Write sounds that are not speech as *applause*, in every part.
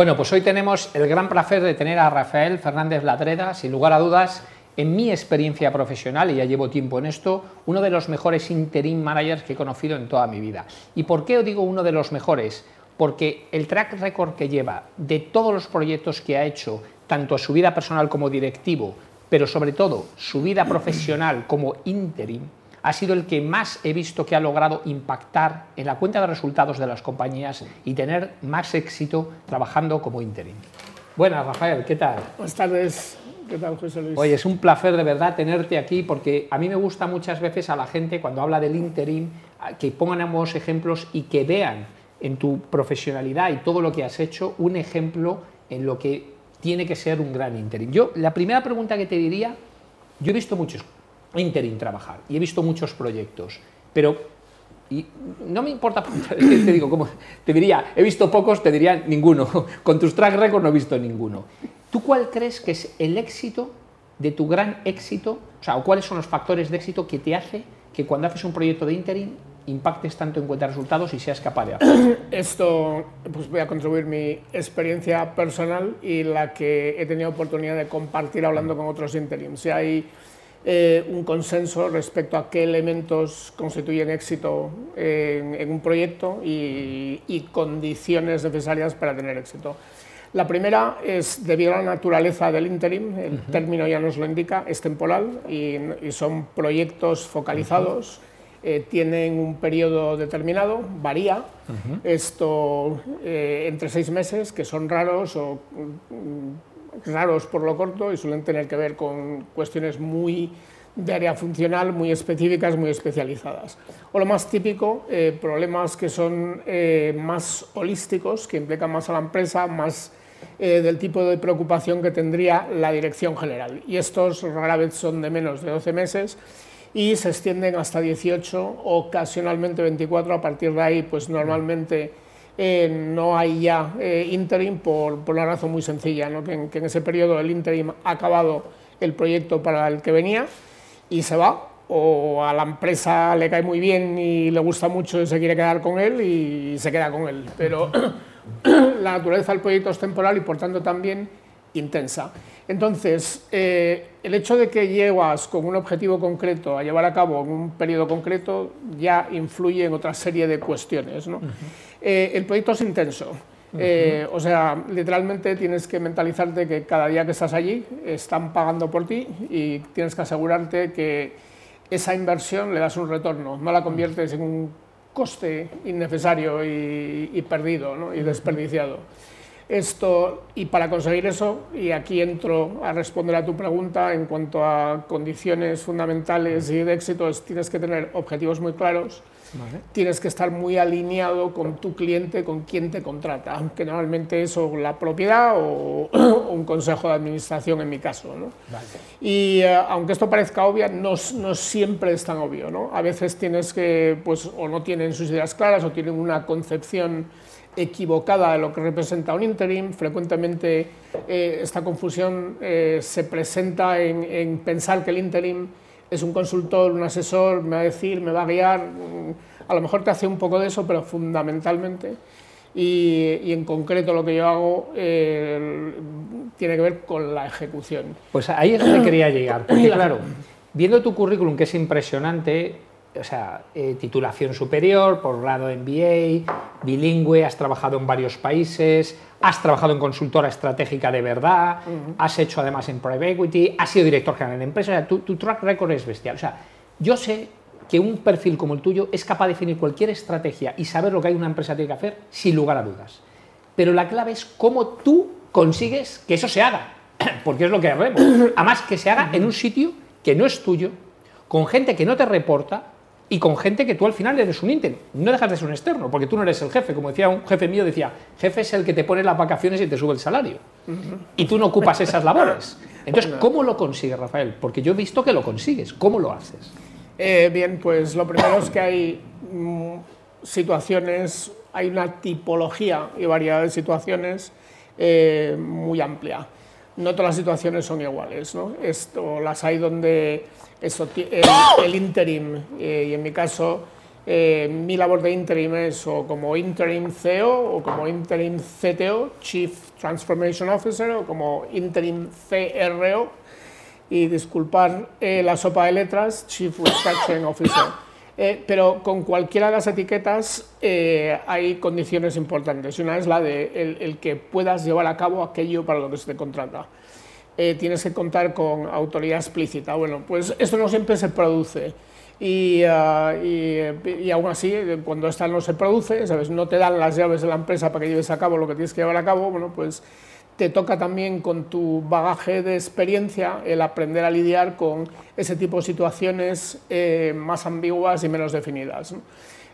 Bueno, pues hoy tenemos el gran placer de tener a Rafael Fernández Ladreda, sin lugar a dudas, en mi experiencia profesional, y ya llevo tiempo en esto, uno de los mejores interim managers que he conocido en toda mi vida. ¿Y por qué digo uno de los mejores? Porque el track record que lleva de todos los proyectos que ha hecho, tanto su vida personal como directivo, pero sobre todo su vida profesional como interim, ha sido el que más he visto que ha logrado impactar en la cuenta de resultados de las compañías y tener más éxito trabajando como interim. Buenas, Rafael, ¿qué tal? Buenas tardes. ¿Qué tal, José Luis? Oye, es un placer de verdad tenerte aquí porque a mí me gusta muchas veces a la gente cuando habla del interim que pongan ambos ejemplos y que vean en tu profesionalidad y todo lo que has hecho un ejemplo en lo que tiene que ser un gran interim. Yo, la primera pregunta que te diría, yo he visto muchos interim trabajar y he visto muchos proyectos, pero y no me importa, *laughs* te digo, como te diría, he visto pocos, te diría ninguno. *laughs* Con tus track record no he visto ninguno. ¿Tú cuál crees que es el éxito de tu gran éxito? O sea, cuáles son los factores de éxito que te hace que cuando haces un proyecto de interim impactes tanto en cuenta de resultados y seas capaz de hacerlo? *clears throat* Esto, pues voy a contribuir mi experiencia personal y la que he tenido oportunidad de compartir hablando con otros interims. Si hay eh, un consenso respecto a qué elementos constituyen éxito en, un proyecto y, y condiciones necesarias para tener éxito. La primera es debido a la naturaleza del interim, el término ya nos lo indica, es temporal y, son proyectos focalizados, eh, tienen un periodo determinado, varía, esto eh, entre seis meses, que son raros o mm, raros por lo corto y suelen tener que ver con cuestiones muy de área funcional muy específicas, muy especializadas. O lo más típico, eh, problemas que son más holísticos, que implican más a la empresa, más eh, del tipo de preocupación que tendría la dirección general. Y estos rara vez son de menos de 12 meses y se extienden hasta 18, ocasionalmente 24. A partir de ahí, pues normalmente eh, no hay ya eh, interim por, por, una razón muy sencilla, ¿no? que, en, ese periodo el interim ha acabado el proyecto para el que venía y se va, o a la empresa le cae muy bien y le gusta mucho y se quiere quedar con él y se queda con él. Pero *clears throat* la naturaleza del proyecto es temporal y por tanto también intensa. Entonces, eh, el hecho de que llevas con un objetivo concreto a llevar a cabo en un periodo concreto ya influye en otra serie de cuestiones. Eh, el proyecto es intenso. Eh, o sea, literalmente tienes que mentalizarte que cada día que estás allí están pagando por ti y tienes que asegurarte que esa inversión le das un retorno, no la conviertes en un coste innecesario y, perdido y desperdiciado. Esto, y para conseguir eso, y aquí entro a responder a tu pregunta en cuanto a condiciones fundamentales y de éxito, tienes que tener objetivos muy claros, Tienes que estar muy alineado con tu cliente, con quien te contrata, que normalmente es o la propiedad o, *clears throat* un consejo de administración en mi caso. Y eh, aunque esto parezca obvio, no, no, siempre es tan obvio. ¿no? A veces tienes que, pues, o no tienen sus ideas claras o tienen una concepción equivocada de lo que representa un interim. Frecuentemente eh, esta confusión eh, se presenta en, en pensar que el interim es un consultor, un asesor, me va a decir, me va a guiar, a lo mejor te hace un poco de eso, pero fundamentalmente, y, en concreto lo que yo hago eh, tiene que ver con la ejecución. Pues ahí es donde quería llegar, porque *clears throat* claro, viendo tu currículum que es impresionante, o sea, eh, titulación superior, por grado MBA, bilingüe, has trabajado en varios países, has trabajado en consultora estratégica de verdad, has hecho además en private equity, has sido director general de empresa, o sea, tu, tu, track record es bestial. O sea, yo sé que un perfil como el tuyo es capaz de definir cualquier estrategia y saber lo que hay una empresa tiene que hacer sin lugar a dudas. Pero la clave es cómo tú consigues que eso se haga, *clears throat* porque es lo que haremos. Además, que se haga en un sitio que no es tuyo, con gente que no te reporta, y con gente que tú al final eres un intern. No dejas de ser un externo, porque tú no eres el jefe. Como decía un jefe mío, decía, jefe es el que te pone las vacaciones y te sube el salario. Y tú no ocupas esas labores. *laughs* Entonces, ¿cómo lo consigues, Rafael? Porque yo he visto que lo consigues. ¿Cómo lo haces? Eh, bien, pues lo primero es que hay mm, situaciones, hay una tipología y variedad de situaciones eh, muy amplia. No todas las situaciones son iguales. ¿no? Esto, las hay donde el, interim, eh, y en mi caso Eh, mi labor de interim es o como interim CEO o como interim CTO, Chief Transformation Officer, o como interim CRO, y disculpar eh, la sopa de letras, Chief Restructuring Officer. Eh, pero con cualquiera de las etiquetas hay condiciones importantes. Una es la de el, que puedas llevar a cabo aquello para lo que se te contrata. tienes que contar con autoridad explícita. Bueno, pues esto no siempre se produce. Ah, y, aún así, cuando esta no se produce, ¿sabes? no te dan las llaves de la empresa para que lleves a cabo lo que tienes que llevar a cabo, bueno, pues te toca también con tu bagaje de experiencia el aprender a lidiar con ese tipo de situaciones eh, más ambiguas y menos definidas.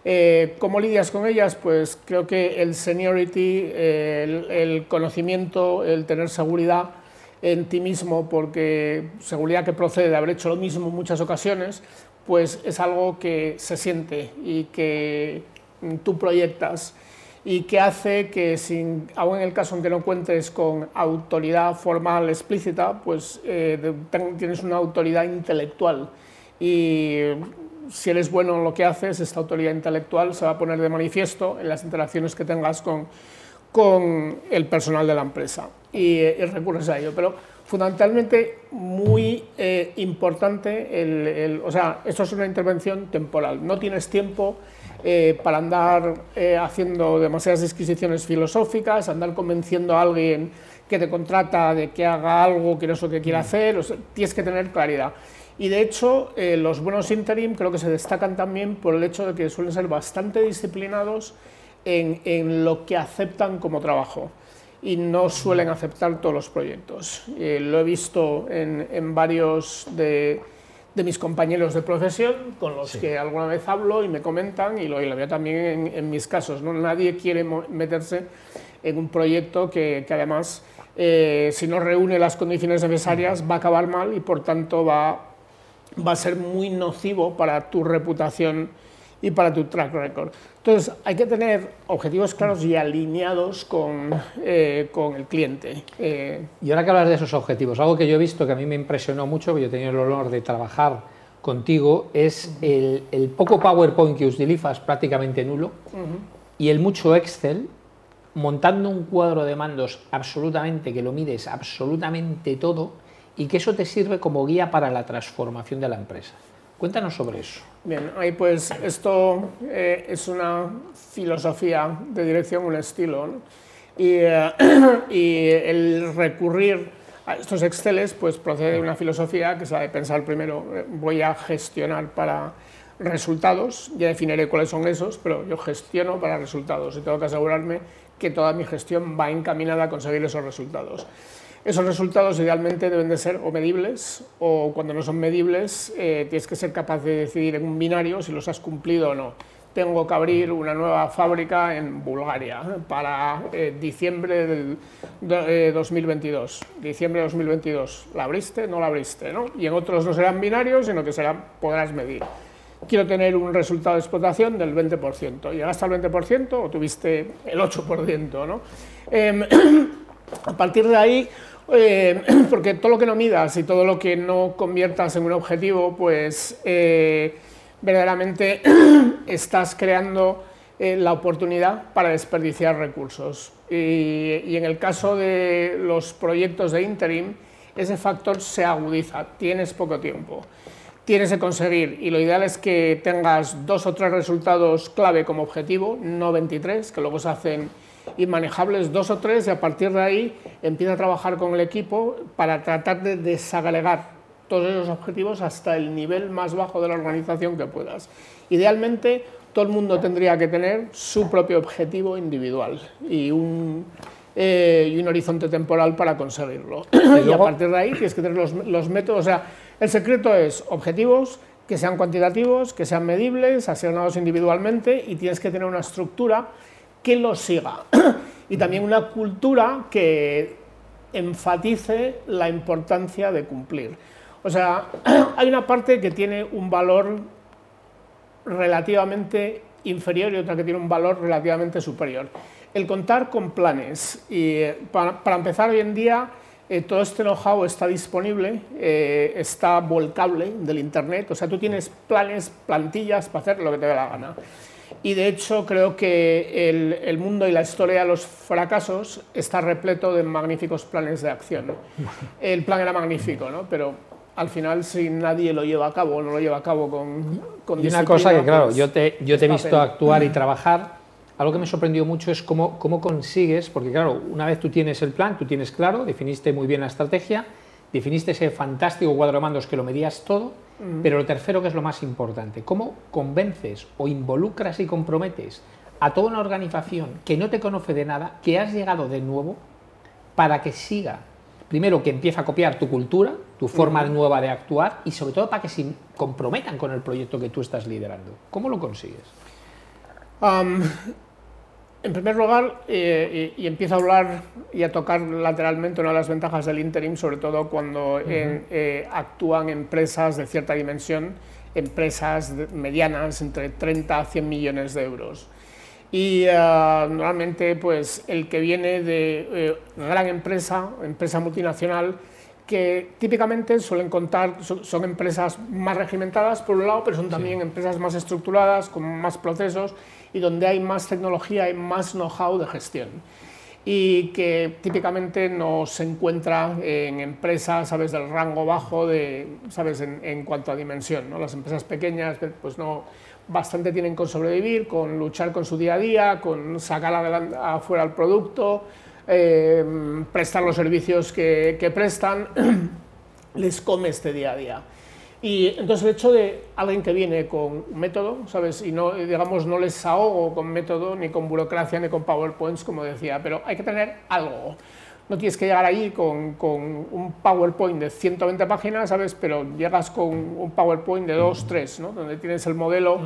Eh, ¿Cómo lidias con ellas? Pues creo que el seniority, el, el conocimiento, el tener seguridad en ti mismo, porque seguridad que procede de haber hecho lo mismo en muchas ocasiones, pues es algo que se siente y que tú proyectas y que hace que, sin, aún en el caso en que no cuentes con autoridad formal explícita, pues eh, tienes una autoridad intelectual. Y si eres bueno en lo que haces, esta autoridad intelectual se va a poner de manifiesto en las interacciones que tengas con, con el personal de la empresa. Y, y recurres a ello. Pero fundamentalmente muy eh, importante, el, o sea, esto es una intervención temporal, no tienes tiempo eh, para andar eh, haciendo demasiadas disquisiciones filosóficas, andar convenciendo a alguien que te contrata de que haga algo que no es lo que quiere mm. hacer, tienes que tener claridad. Y de hecho, los buenos interim creo que se destacan también por el hecho de que suelen ser bastante disciplinados en, en lo que aceptan como trabajo y no suelen aceptar todos los proyectos. Eh, lo he visto en, varios de, mis compañeros de profesión con los que alguna vez hablo y me comentan y lo, veo también en, mis casos. ¿no? Nadie quiere meterse en un proyecto que, además, eh, si no reúne las condiciones necesarias, va a acabar mal y por tanto va, va a ser muy nocivo para tu reputación y para tu track record. Entonces, hay que tener objetivos claros y alineados con, eh, con el cliente. Eh, y ahora que hablas de esos objetivos, algo que yo he visto que a mí me impresionó mucho, que yo he tenido el honor de trabajar contigo, es el, el poco PowerPoint que utilizas, prácticamente nulo, y el mucho Excel, montando un cuadro de mandos absolutamente, que lo mides absolutamente todo, y que eso te sirve como guía para la transformación de la empresa. Cuéntanos sobre eso. Bien, ahí pues esto eh, es una filosofía de dirección, un estilo, y, eh, *clears throat* y, el recurrir a estos Exceles pues procede de una filosofía que es la de pensar primero, eh, voy a gestionar para resultados, ya definiré cuáles son esos, pero yo gestiono para resultados y tengo que asegurarme que toda mi gestión va encaminada a conseguir esos resultados. Esos resultados idealmente deben de ser o medibles o cuando no son medibles eh, tienes que ser capaz de decidir en un binario si los has cumplido o no. Tengo que abrir una nueva fábrica en Bulgaria para eh, diciembre del 2022. Eh, diciembre de 2022. ¿La abriste? No la abriste. ¿no? Y en otros no serán binarios, sino que serán, podrás medir. Quiero tener un resultado de explotación del 20%. ¿Llegaste al 20% o tuviste el 8%? ¿no? Em, *clears throat* a partir de ahí eh, *clears throat* porque todo lo que no midas y todo lo que no conviertas en un objetivo, pues eh, verdaderamente *clears throat* estás creando eh, la oportunidad para desperdiciar recursos. Y, en el caso de los proyectos de interim, ese factor se agudiza, tienes poco tiempo. Tienes que conseguir, y lo ideal es que tengas dos o tres resultados clave como objetivo, no 23, que luego se hacen y manejables dos o tres y a partir de ahí empieza a trabajar con el equipo para tratar de desagregar todos esos objetivos hasta el nivel más bajo de la organización que puedas. Idealmente todo el mundo tendría que tener su propio objetivo individual y un, eh, y un horizonte temporal para conseguirlo. *clears throat* y a partir de ahí tienes que tener los, los métodos, o sea, el secreto es objetivos que sean cuantitativos, que sean medibles, asignados individualmente y tienes que tener una estructura que lo siga. *clears throat* y también una cultura que enfatice la importancia de cumplir. O sea, *clears throat* hay una parte que tiene un valor relativamente inferior y otra que tiene un valor relativamente superior. El contar con planes. Y para, empezar, hoy en día eh, todo este know-how está disponible, eh, está volcable del Internet, o sea, tú tienes planes, plantillas para hacer lo que te dé la gana. Y de hecho creo que el, el, mundo y la historia de los fracasos está repleto de magníficos planes de acción. El plan era magnífico, ¿no? pero al final si nadie lo lleva a cabo, no lo lleva a cabo con... con y una cosa que, claro, pues, yo te, yo te he visto actuar y trabajar algo que me sorprendió mucho es cómo, cómo consigues, porque claro, una vez tú tienes el plan, tú tienes claro, definiste muy bien la estrategia, definiste ese fantástico cuadro de mandos que lo medías todo, pero lo tercero que es lo más importante, cómo convences o involucras y comprometes a toda una organización que no te conoce de nada, que has llegado de nuevo, para que siga, primero que empiece a copiar tu cultura, tu forma nueva de actuar y sobre todo para que se comprometan con el proyecto que tú estás liderando. ¿Cómo lo consigues? En primer lugar, eh, y, empiezo a hablar y a tocar lateralmente una de las ventajas del interim, sobre todo cuando eh, actúan empresas de cierta dimensión, empresas medianas entre 30 a 100 millones de euros. Y eh, normalmente, pues, el que viene de una gran empresa, empresa multinacional, que típicamente suelen contar, son, empresas más regimentadas por un lado, pero son también empresas más estructuradas, con más procesos y donde hay más tecnología y más know-how de gestión. Y que típicamente no se encuentra en empresas, ¿sabes?, del rango bajo, de, ¿sabes?, en, cuanto a dimensión. ¿no? Las empresas pequeñas, pues no, bastante tienen con sobrevivir, con luchar con su día a día, con sacar afuera el producto, eh, prestar los servicios que, que prestan, *clears throat* les come este día a día. Y entonces el hecho de alguien que viene con método, ¿sabes? Y no, digamos, no les ahogo con método, ni con burocracia, ni con PowerPoints, como decía, pero hay que tener algo. No tienes que llegar ahí con, con un PowerPoint de 120 páginas, ¿sabes? Pero llegas con un PowerPoint de 2, 3, ¿no? Donde tienes el modelo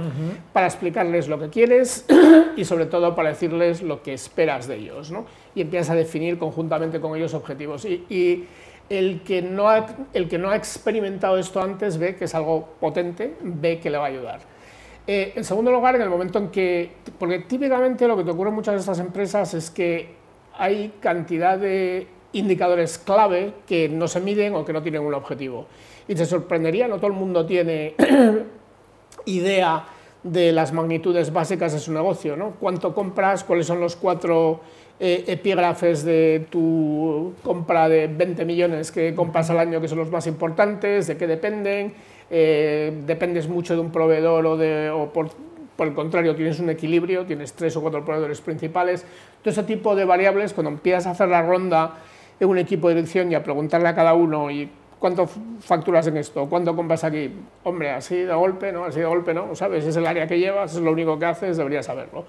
para explicarles lo que quieres *clears throat* y sobre todo para decirles lo que esperas de ellos, ¿no? Y empiezas a definir conjuntamente con ellos objetivos. y, y el que, no ha, el que no ha experimentado esto antes ve que es algo potente, ve que le va a ayudar. Eh, en segundo lugar, en el momento en que, porque típicamente lo que te ocurre en muchas de estas empresas es que hay cantidad de indicadores clave que no se miden o que no tienen un objetivo. Y te sorprendería, no todo el mundo tiene *clears throat* idea de las magnitudes básicas de su negocio, ¿no? ¿Cuánto compras? ¿Cuáles son los cuatro eh, epígrafes de tu compra de 20 millones que compras al año que son los más importantes, de qué dependen, eh, dependes mucho de un proveedor o, de, o por, por, el contrario tienes un equilibrio, tienes tres o cuatro proveedores principales. Todo ese tipo de variables, cuando empiezas a hacer la ronda en un equipo de dirección y a preguntarle a cada uno y ¿cuánto facturas en esto? ¿Cuánto compras aquí? Hombre, así de golpe, ¿no? Así de golpe, ¿no? ¿Sabes? Es el área que llevas, es lo único que haces, deberías saberlo.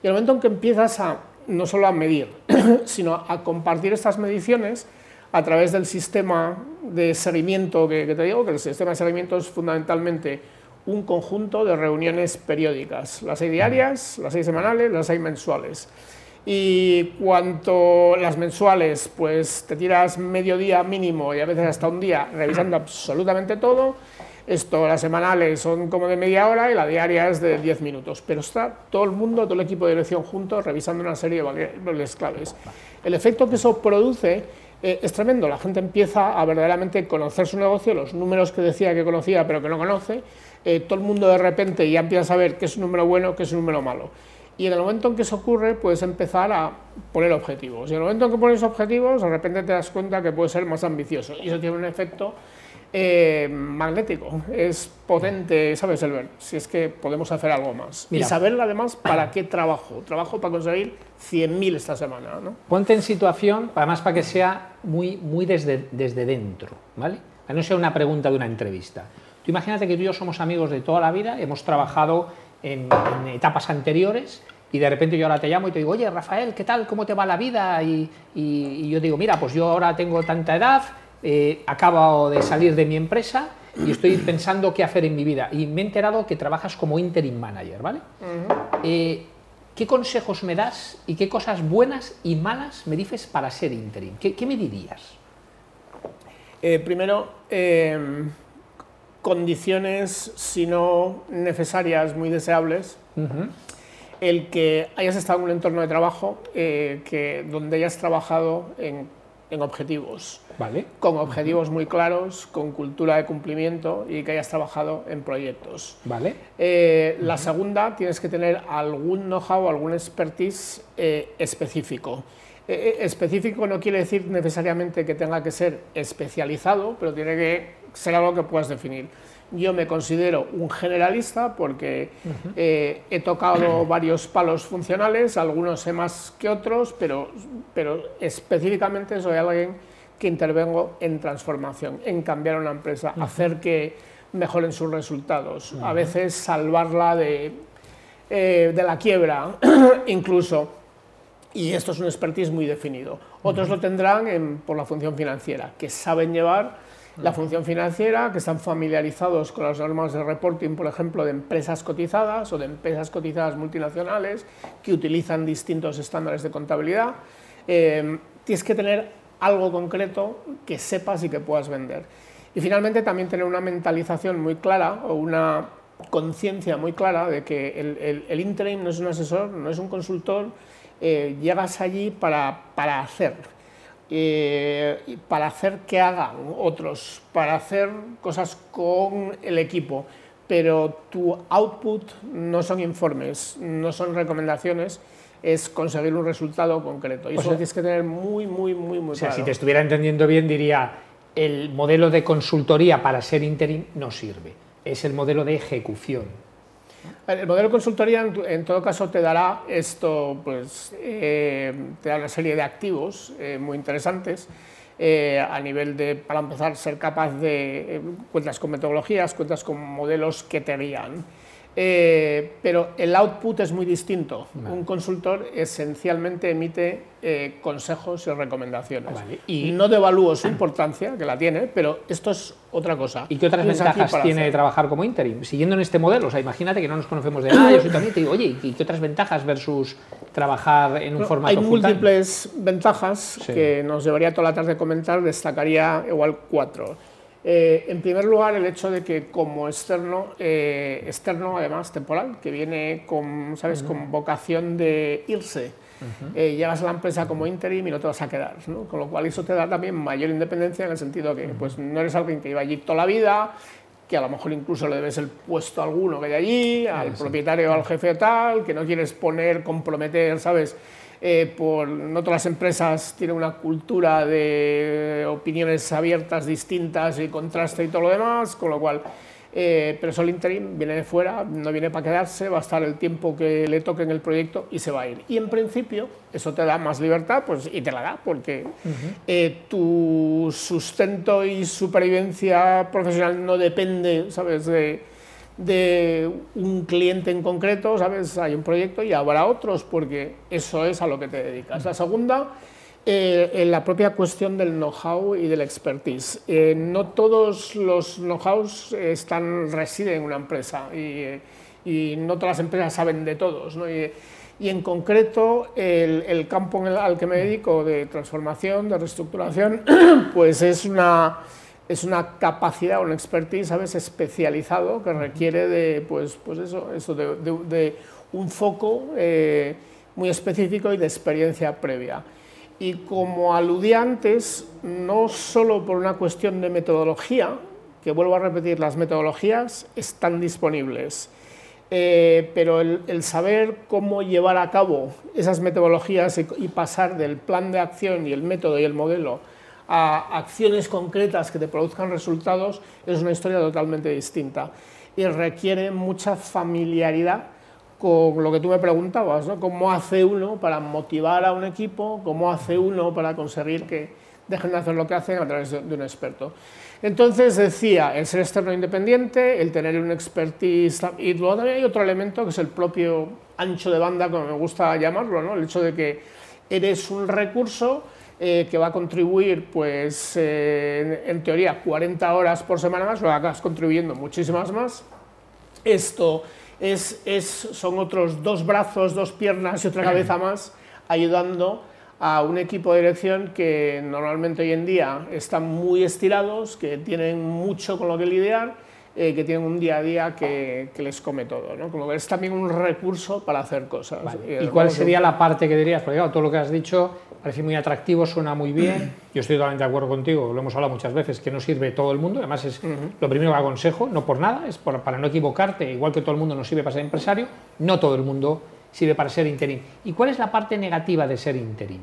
Y el momento en que empiezas a no solo a medir, *coughs* sino a compartir estas mediciones a través del sistema de seguimiento que, te digo, que el sistema de seguimiento es fundamentalmente un conjunto de reuniones periódicas. Las hay diarias, las hay semanales, las hay mensuales. Y cuanto las mensuales, pues te tiras medio día mínimo y a veces hasta un día revisando absolutamente todo, esto, las semanales son como de media hora y la diaria es de 10 minutos, pero está todo el mundo, todo el equipo de dirección juntos revisando una serie de variables claves. El efecto que eso produce eh, es tremendo, la gente empieza a verdaderamente conocer su negocio, los números que decía que conocía pero que no conoce, eh, todo el mundo de repente ya empieza a saber qué es un número bueno, qué es un número malo. Y en el momento en que eso ocurre, puedes empezar a poner objetivos. Y en el momento en que pones objetivos, de repente te das cuenta que puede ser más ambicioso. Y eso tiene un efecto eh, magnético, es potente, ¿sabes, Elber? Si es que podemos hacer algo más. y saber además para qué trabajo. Trabajo para conseguir 100.000 esta semana. ¿no? Ponte en situación, además para que sea muy, muy desde, desde dentro, ¿vale? Que no sea una pregunta de una entrevista. Tú imagínate que tú y yo somos amigos de toda la vida, hemos trabajado en, etapas anteriores y de repente yo ahora te llamo y te digo, oye, Rafael, ¿qué tal? ¿Cómo te va la vida? Y, y, y yo digo, mira, pues yo ahora tengo tanta edad, eh, acabo de salir de mi empresa y estoy *clears throat* pensando qué hacer en mi vida. Y me he enterado que trabajas como interim manager, ¿vale? Eh, ¿Qué consejos me das y qué cosas buenas y malas me dices para ser interim? ¿Qué, me dirías? Eh, primero, em, condiciones, si no necesarias, muy deseables. El que hayas estado en un entorno de trabajo que, donde hayas trabajado en en objetivos. Vale. Con objetivos muy claros, con cultura de cumplimiento y que hayas trabajado en proyectos. Vale. Eh, la segunda, tienes que tener algún know-how, algún expertise eh, específico. Eh, específico no quiere decir necesariamente que tenga que ser especializado, pero tiene que ser algo que puedas definir. Yo me considero un generalista porque eh, he tocado *clears throat* varios palos funcionales, algunos sé más que otros, pero, pero específicamente soy alguien que intervengo en transformación, en cambiar una empresa, hacer que mejoren sus resultados, a veces salvarla de, eh, de la quiebra, *clears throat* incluso. Y esto es un expertise muy definido. Otros lo tendrán por la función financiera, que saben llevar la función financiera, que están familiarizados con las normas de reporting, por ejemplo, de empresas cotizadas o de empresas cotizadas multinacionales, que utilizan distintos estándares de contabilidad. Eh, tienes que tener algo concreto que sepas y que puedas vender. Y finalmente también tener una mentalización muy clara o una conciencia muy clara de que el, el, interim no es un asesor, no es un consultor, eh, llegas allí para, para hacer eh, para hacer que hagan otros, para hacer cosas con el equipo, pero tu output no son informes, no son recomendaciones, es conseguir un resultado concreto. Y eso tienes que tener muy, muy, muy, muy o sea, Si te estuviera entendiendo bien, diría, el modelo de consultoría para ser interim no sirve, es el modelo de ejecución. El modelo de consultoría, en, todo caso, te dará esto, pues, eh, te da una serie de activos eh, muy interesantes. Eh, a nivel de, para empezar, ser capaz de cuentas con metodologías, cuentas con modelos que te guían. Eh, pero el output es muy distinto. Un consultor esencialmente emite eh, consejos y recomendaciones. Y no devalúo su importancia, que la tiene, pero esto es otra cosa. ¿Y qué otras ventajas tiene trabajar como interim? Siguiendo en este modelo, o sea, imagínate que no nos conocemos de nada, yo soy también te digo, oye, ¿y qué otras ventajas versus trabajar en un formato Hay múltiples ventajas que nos llevaría toda la tarde a comentar, destacaría igual cuatro. Eh, en primer lugar, el hecho de que como externo, eh, externo además temporal, que viene con, ¿sabes? con vocación de irse, eh, llegas a la empresa como interim y no te vas a quedar, ¿no? con lo cual eso te da también mayor independencia en el sentido que pues, no eres alguien que iba allí toda la vida, que a lo mejor incluso le debes el puesto a alguno que hay allí, al propietario o al jefe tal, que no quieres poner, comprometer, ¿sabes? Eh, por, no todas las empresas tienen una cultura de opiniones abiertas, distintas y contraste y todo lo demás, con lo cual, eh, pero el interim viene de fuera, no viene para quedarse, va a estar el tiempo que le toque en el proyecto y se va a ir. Y en principio eso te da más libertad pues, y te la da, porque eh, tu sustento y supervivencia profesional no depende, ¿sabes?, de de un cliente en concreto, ¿sabes? Hay un proyecto y habrá otros porque eso es a lo que te dedicas. La segunda, eh, en la propia cuestión del know-how y del expertise. Eh, no todos los know-hows están, residen en una empresa y, no todas las empresas saben de todos. ¿no? Y, en concreto el, el campo al que me dedico de transformación, de reestructuración, *clears throat* pues es una es una capacidad, un expertise, ¿sabes?, especializado que requiere de, pues, pues eso, eso de, un foco eh, muy específico y de experiencia previa. Y como aludí antes, no solo por una cuestión de metodología, que vuelvo a repetir, las metodologías están disponibles, eh, pero el, saber cómo llevar a cabo esas metodologías y pasar del plan de acción y el método y el modelo a acciones concretas que te produzcan resultados es una historia totalmente distinta y requiere mucha familiaridad con lo que tú me preguntabas, ¿no? ¿Cómo hace uno para motivar a un equipo? ¿Cómo hace uno para conseguir que dejen de hacer lo que hacen a través de, un experto? Entonces decía, el ser externo independiente, el tener un expertise, y luego también hay otro elemento que es el propio ancho de banda, como me gusta llamarlo, ¿no? el hecho de que eres un recurso eh, que va a contribuir, pues, eh, en, teoría, 40 horas por semana más, lo acabas contribuyendo muchísimas más. Esto es, es, son otros dos brazos, dos piernas y otra cabeza *clears throat* más, ayudando a un equipo de dirección que normalmente hoy en día están muy estirados, que tienen mucho con lo que lidiar, eh, que tienen un día a día que, que les come todo. ¿no? Como que es también un recurso para hacer cosas. ¿Y cuál sería la parte que dirías? Porque claro, todo lo que has dicho parece muy atractivo, suena muy bien. Yo estoy totalmente de acuerdo contigo, lo hemos hablado muchas veces, que no sirve todo el mundo. Además, es lo primero que aconsejo, no por nada, es para no equivocarte. Igual que todo el mundo no sirve para ser empresario, no todo el mundo sirve para ser interim. ¿Y cuál es la parte negativa de ser interim?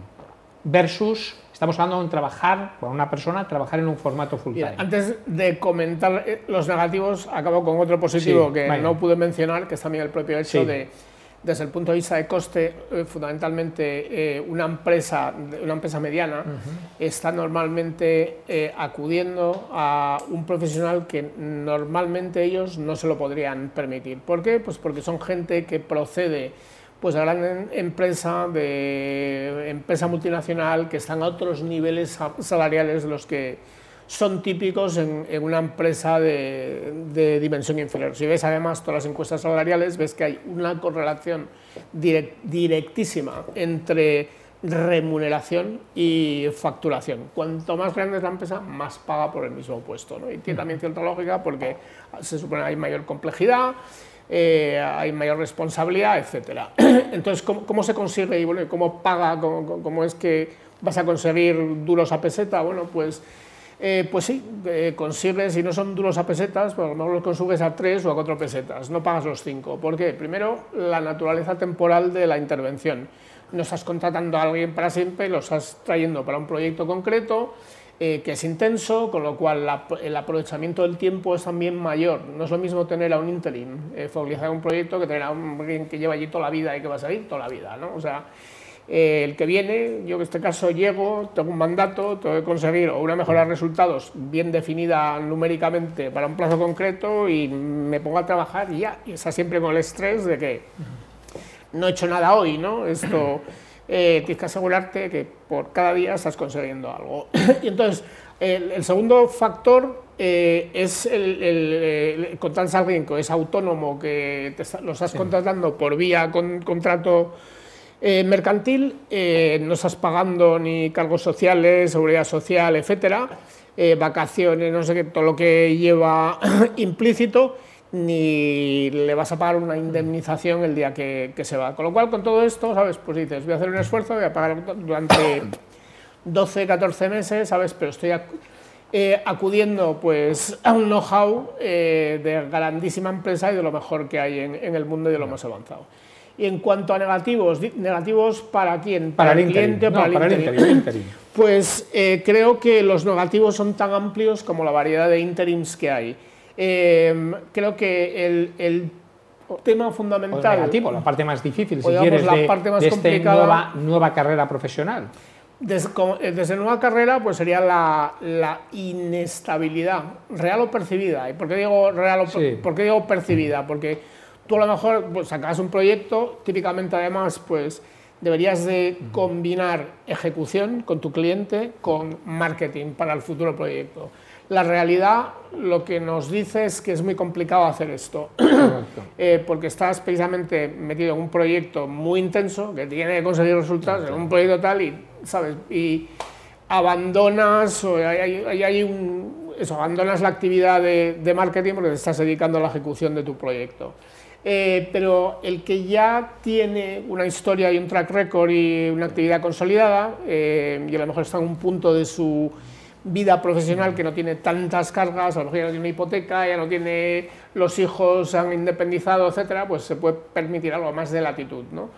Versus, estamos hablando de trabajar, con una persona, trabajar en un formato full time. antes de comentar eh, los negativos, acabo con otro positivo que no pude mencionar, que es también el propio hecho de desde el punto de vista de coste, eh, fundamentalmente eh, una, empresa, una empresa mediana está normalmente eh, acudiendo a un profesional que normalmente ellos no se lo podrían permitir. ¿Por qué? Pues porque son gente que procede pues de gran empresa, de empresa multinacional, que están a otros niveles salariales los que son típicos en, una empresa de, dimensión inferior. Si ves además todas las encuestas salariales, ves que hay una correlación directísima entre remuneración y facturación. Cuanto más grande es la empresa, más paga por el mismo puesto. ¿no? Y tiene también cierta lógica porque se supone que hay mayor complejidad, eh, hay mayor responsabilidad, etc. *clears throat* Entonces, ¿cómo, se consigue y cómo paga, cómo, es que vas a conseguir duros a peseta? Bueno, pues eh, pues sí, eh, consigues, si no son duros a pesetas, pues mejor los consigues a tres o a cuatro pesetas, no pagas los cinco. ¿Por qué? Primero, la naturaleza temporal de la intervención. No estás contratando a alguien para siempre, lo estás trayendo para un proyecto concreto eh, que es intenso, con lo cual el aprovechamiento del tiempo es también mayor. No es lo mismo tener a un interim, eh, un proyecto que tener a alguien que lleva allí toda la vida y que va a salir toda la vida. ¿no? O sea, eh, el que viene, yo en este caso llego, tengo un mandato, tengo que conseguir una mejora de resultados bien definida numéricamente para un plazo concreto y me pongo a trabajar y ya, y está siempre con el estrés de que no he hecho nada hoy, ¿no? Esto eh, tienes que asegurarte que por cada día estás consiguiendo algo. *coughs* y entonces, el, segundo factor eh, es el, el, a alguien que es autónomo, que lo estás contratando por vía con contrato eh, mercantil, eh, no estás pagando ni cargos sociales, seguridad social, etcétera, vacaciones, no sé qué, todo lo que lleva *coughs* implícito, ni le vas a pagar una indemnización el día que, se va. Con lo cual, con todo esto, ¿sabes? Pues dices, voy a hacer un esfuerzo, voy a pagar durante 12, 14 meses, ¿sabes? Pero estoy acudiendo pues, a un know-how de grandísima empresa y de lo mejor que hay en, en el mundo y de lo más avanzado. Y en cuanto a negativos, ¿negativos para quién? ¿Para, el cliente o para, el, interim? Pues eh, creo que los negativos son tan amplios como la variedad de interims que hay. Eh, creo que el, tema fundamental... O negativo, la parte más difícil, si quieres, la de, parte más complicada, nueva, carrera profesional. Eh, desde, nueva carrera, pues sería la, inestabilidad, real o percibida. ¿Y por qué digo real o por qué digo percibida? Porque tú a lo mejor pues, sacas un proyecto, típicamente además pues deberías de combinar ejecución con tu cliente con marketing para el futuro proyecto. La realidad lo que nos dice es que es muy complicado hacer esto, *clears throat* eh, porque estás precisamente metido en un proyecto muy intenso que tiene que conseguir resultados en un proyecto tal y, ¿sabes? Y abandonas, o hay, hay, un, eso, abandonas la actividad de, de marketing porque te estás dedicando a la ejecución de tu proyecto. Eh, pero el que ya tiene una historia y un track record y una actividad consolidada, eh, y a lo mejor está en un punto de su vida profesional que no tiene tantas cargas, a lo mejor ya no tiene hipoteca, ya no tiene los hijos han independizado, etcétera, pues se puede permitir algo más de latitud, ¿no?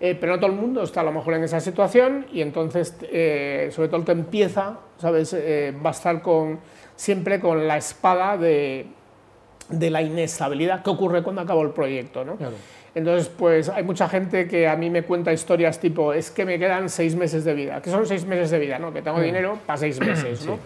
Eh, pero no todo el mundo está a lo mejor en esa situación y entonces, sobre todo que empieza, ¿sabes? va a estar con, siempre con la espada de de la inestabilidad que ocurre cuando acabó el proyecto. ¿no? Entonces, pues hay mucha gente que a mí me cuenta historias tipo, es que me quedan seis meses de vida, que son seis meses de vida, ¿no? que tengo mm. dinero para seis *clears throat* meses. ¿no?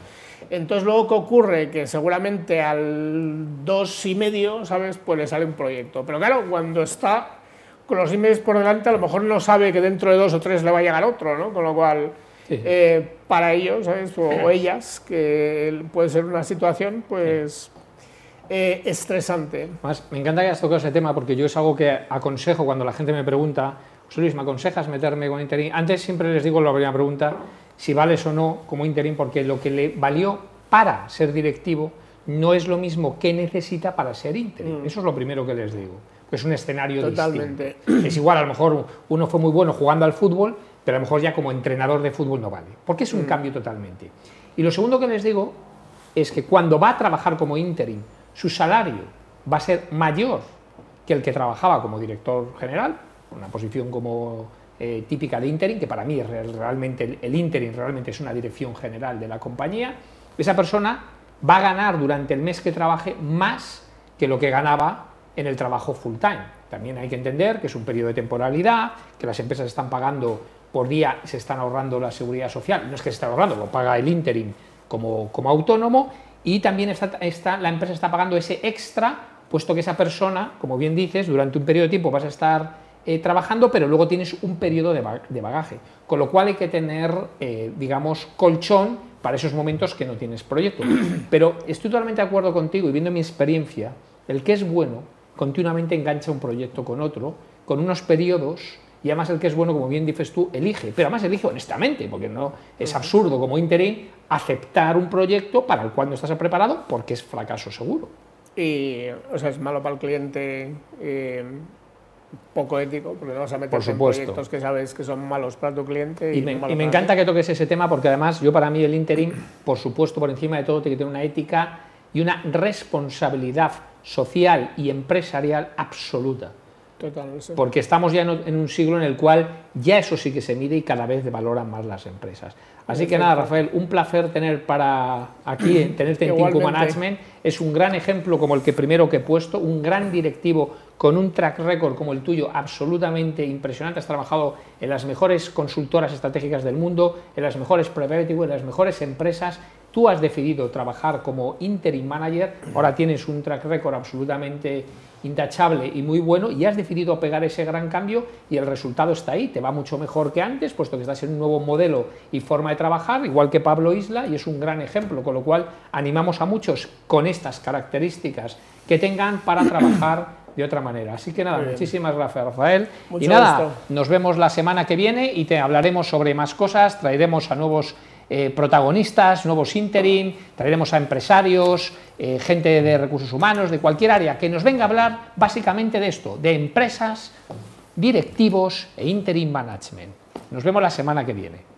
Entonces, luego que ocurre que seguramente al dos y medio, ¿sabes? Pues le sale un proyecto. Pero claro, cuando está con los emails por delante, a lo mejor no sabe que dentro de dos o tres le va a llegar otro, ¿no? Con lo cual, eh, para ellos, ¿sabes? O, ellas, que puede ser una situación, pues eh, estresante. Más, me encanta que hayas tocado ese tema porque yo es algo que aconsejo cuando la gente me pregunta, Luis, ¿me aconsejas meterme con interim? Antes siempre les digo la primera pregunta, si vales o no como interim, porque lo que le valió para ser directivo no es lo mismo que necesita para ser interim. Mm. Eso es lo primero que les digo. Es un escenario Totalmente. distinto. Es igual, a lo mejor uno fue muy bueno jugando al fútbol, pero a lo mejor ya como entrenador de fútbol no vale, porque es un cambio totalmente. Y lo segundo que les digo es que cuando va a trabajar como interim, su salario va a ser mayor que el que trabajaba como director general, una posición como eh, típica de interim, que para mí es realmente el, interim realmente es una dirección general de la compañía, esa persona va a ganar durante el mes que trabaje más que lo que ganaba en el trabajo full time. También hay que entender que es un periodo de temporalidad, que las empresas están pagando por día, se están ahorrando la seguridad social, no es que se esté ahorrando, lo paga el interim como, como autónomo, y también está, la empresa está pagando ese extra, puesto que esa persona, como bien dices, durante un periodo de tiempo vas a estar eh, trabajando, pero luego tienes un periodo de, bagaje, con lo cual hay que tener, eh, digamos, colchón para esos momentos que no tienes proyecto. *clears throat* Pero estoy totalmente de acuerdo contigo y viendo mi experiencia, el que es bueno continuamente engancha un proyecto con otro, con unos periodos y además el que es bueno, como bien dices tú, elige, pero además elige honestamente, porque no es absurdo como interim aceptar un proyecto para el cual no estás preparado porque es fracaso seguro. Y, o sea, es malo para el cliente, eh, poco ético, porque no vas a meter en proyectos que sabes que son malos para tu cliente. Y, me, y me encanta que toques ese tema porque además yo para mí el interim, por supuesto, por encima de todo, tiene que tener una ética y una responsabilidad social y empresarial absoluta. Porque estamos ya en un siglo en el cual ya eso sí que se mide y cada vez valoran más las empresas. Así que nada, Rafael, un placer tener para aquí, tenerte en Tinku Management. Es un gran ejemplo como el que primero que he puesto, un gran directivo con un track record como el tuyo absolutamente impresionante. Has trabajado en las mejores consultoras estratégicas del mundo, en las mejores preventivo, en las mejores empresas. Tú has decidido trabajar como interim manager, ahora tienes un track record absolutamente intachable y muy bueno y has decidido pegar ese gran cambio y el resultado está ahí, te va mucho mejor que antes, puesto que estás en un nuevo modelo y forma de trabajar, igual que Pablo Isla, y es un gran ejemplo, con lo cual animamos a muchos con estas características que tengan para *coughs* trabajar de otra manera. Así que nada, muchísimas gracias Rafael. y nada, nos vemos la semana que viene y te hablaremos sobre más cosas, traeremos a nuevos eh, protagonistas, nuevos interim, traeremos a empresarios, eh, gente de recursos humanos, de cualquier área, que nos venga a hablar básicamente de esto, de empresas, directivos e interim management. Nos vemos la semana que viene.